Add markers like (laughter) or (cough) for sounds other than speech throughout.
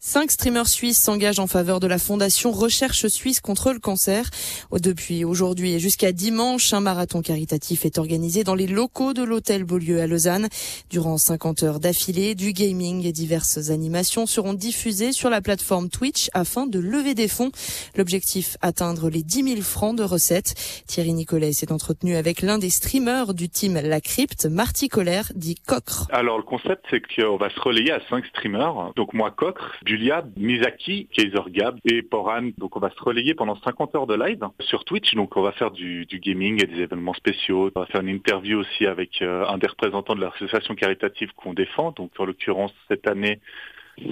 Cinq streamers suisses s'engagent en faveur de la fondation Recherche Suisse contre le cancer. Depuis aujourd'hui et jusqu'à dimanche, un marathon caritatif est organisé dans les locaux de l'hôtel Beaulieu à Lausanne. Durant 50 heures d'affilée, du gaming et diverses animations seront diffusées sur la plateforme Twitch afin de lever des fonds. L'objectif, atteindre les 10 000 francs de recettes. Thierry Nicolet s'est entretenu avec l'un des streamers du team La Crypte, Marty Colère, dit Cocre. Alors le concept, c'est qu'on va se relayer à cinq streamers. Donc moi, Cocre, Julia, Misaki, Kaiser Gab et Poran. Donc on va se relayer pendant 50 heures de live sur Twitch. Donc on va faire du, gaming et des événements spéciaux. On va faire une interview aussi avec euh, un des représentants de l'association caritative qu'on défend. Donc en l'occurrence cette année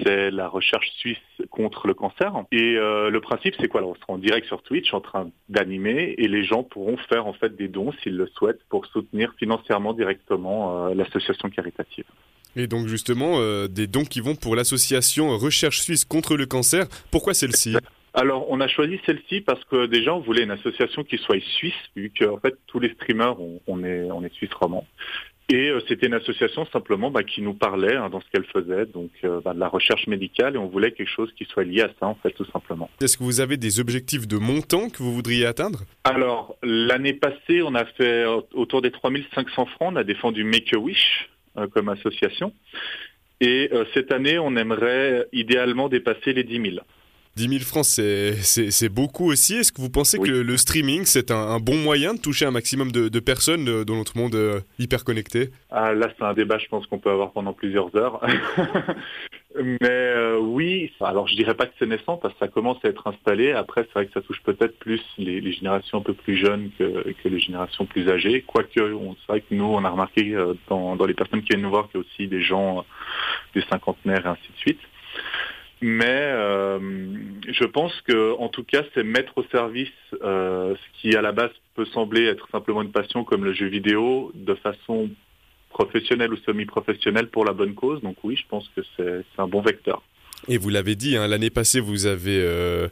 c'est la recherche suisse contre le cancer. Et euh, le principe, c'est quoi? On sera en direct sur Twitch en train d'animer et les gens pourront faire en fait des dons s'ils le souhaitent pour soutenir financièrement directement euh, l'association caritative. Et donc justement, euh, des dons qui vont pour l'association Recherche Suisse contre le cancer. Pourquoi celle-ci? Alors, on a choisi celle-ci parce que déjà, on voulait une association qui soit suisse, vu que en fait, tous les streamers, on, est, on est suisse roman. Et euh, c'était une association simplement bah, qui nous parlait hein, dans ce qu'elle faisait, donc euh, bah, de la recherche médicale, et on voulait quelque chose qui soit lié à ça, en fait, tout simplement. Est-ce que vous avez des objectifs de montant que vous voudriez atteindre? Alors, l'année passée, on a fait autour des 3500 francs, on a défendu Make-A-Wish, comme association. Et euh, cette année, on aimerait idéalement dépasser les 10 000. 10 000 francs, c'est beaucoup aussi. Est-ce que vous pensez que le, streaming, c'est un, bon moyen de toucher un maximum de, personnes euh, dans notre monde hyper connecté ah, Là, c'est un débat, je pense, qu'on peut avoir pendant plusieurs heures. (laughs) Mais euh, oui, alors je dirais pas que c'est naissant parce que ça commence à être installé. Après, c'est vrai que ça touche peut-être plus les, générations un peu plus jeunes que, les générations plus âgées. Quoique, c'est vrai que nous, on a remarqué euh, dans, les personnes qui viennent nous voir qu'il y a aussi des gens, euh, des cinquantenaires et ainsi de suite. Mais je pense que, en tout cas, c'est mettre au service ce qui à la base peut sembler être simplement une passion comme le jeu vidéo de façon professionnel ou semi-professionnel pour la bonne cause. Donc oui, je pense que c'est un bon vecteur. Et vous l'avez dit, hein, l'année passée, vous avez euh,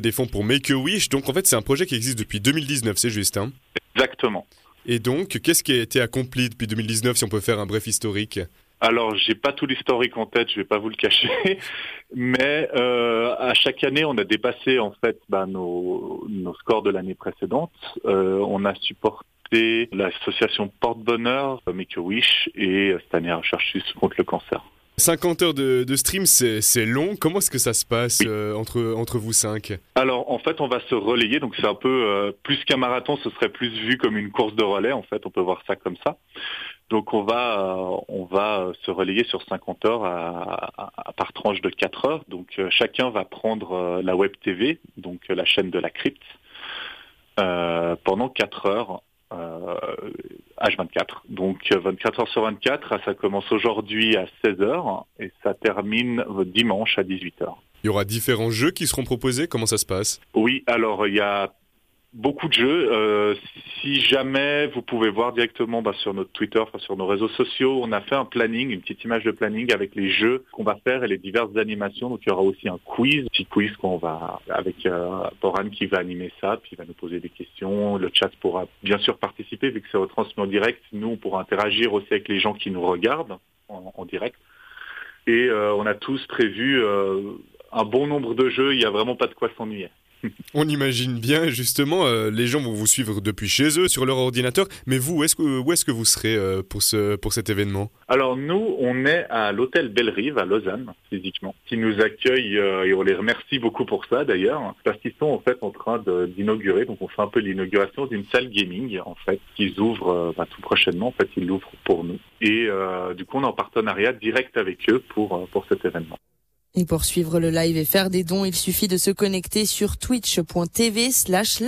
des fonds pour Make-A-Wish. Donc en fait, c'est un projet qui existe depuis 2019, c'est juste hein Exactement. Et donc, qu'est-ce qui a été accompli depuis 2019, si on peut faire un bref historique? Alors, j'ai pas tout l'historique en tête, je vais pas vous le cacher, (laughs) mais euh, à chaque année, on a dépassé en fait bah, nos, nos, scores de l'année précédente. Euh, on a supporté l'association Porte-Bonheur, Make-A-Wish et cette année Recherche Suisse contre le cancer. 50 heures de, stream, c'est long. Comment est-ce que ça se passe euh, entre, entre vous cinq? Alors, en fait, on va se relayer. Donc, c'est un peu euh, plus qu'un marathon, ce serait plus vu comme une course de relais. En fait, on peut voir ça comme ça. Donc, on va, euh, on va se relayer sur 50 heures à, par tranche de 4 heures. Donc, chacun va prendre la web TV, donc la chaîne de la crypte, pendant 4 heures H24. Donc 24 heures sur 24, ça commence aujourd'hui à 16h et ça termine dimanche à 18h. Il y aura différents jeux qui seront proposés, comment ça se passe? Oui, alors il y a beaucoup de jeux. Euh, si jamais vous pouvez voir directement bah, sur notre Twitter, enfin, sur nos réseaux sociaux, on a fait un planning, une petite image de planning avec les jeux qu'on va faire et les diverses animations. Donc il y aura aussi un quiz, petit quiz qu'on va avec euh, Boran qui va animer ça, puis il va nous poser des questions. Le chat pourra bien sûr participer vu que c'est retransmis en direct. Nous, on pourra interagir aussi avec les gens qui nous regardent en, direct. Et euh, on a tous prévu euh, un bon nombre de jeux. Il n'y a vraiment pas de quoi s'ennuyer. On imagine bien, justement, euh, les gens vont vous suivre depuis chez eux, sur leur ordinateur. Mais vous, où est-ce que, où est-ce que vous serez euh, pour, ce, pour cet événement? Alors nous, on est à l'hôtel Bellerive à Lausanne, physiquement, qui nous accueille, euh, et on les remercie beaucoup pour ça d'ailleurs, parce qu'ils sont en fait en train d'inaugurer, donc on fait un peu l'inauguration d'une salle gaming, en fait, qu'ils ouvrent bah, tout prochainement, en fait, ils l'ouvrent pour nous. Et du coup, on est en partenariat direct avec eux pour, pour cet événement. Et pour suivre le live et faire des dons, il suffit de se connecter sur twitch.tv slash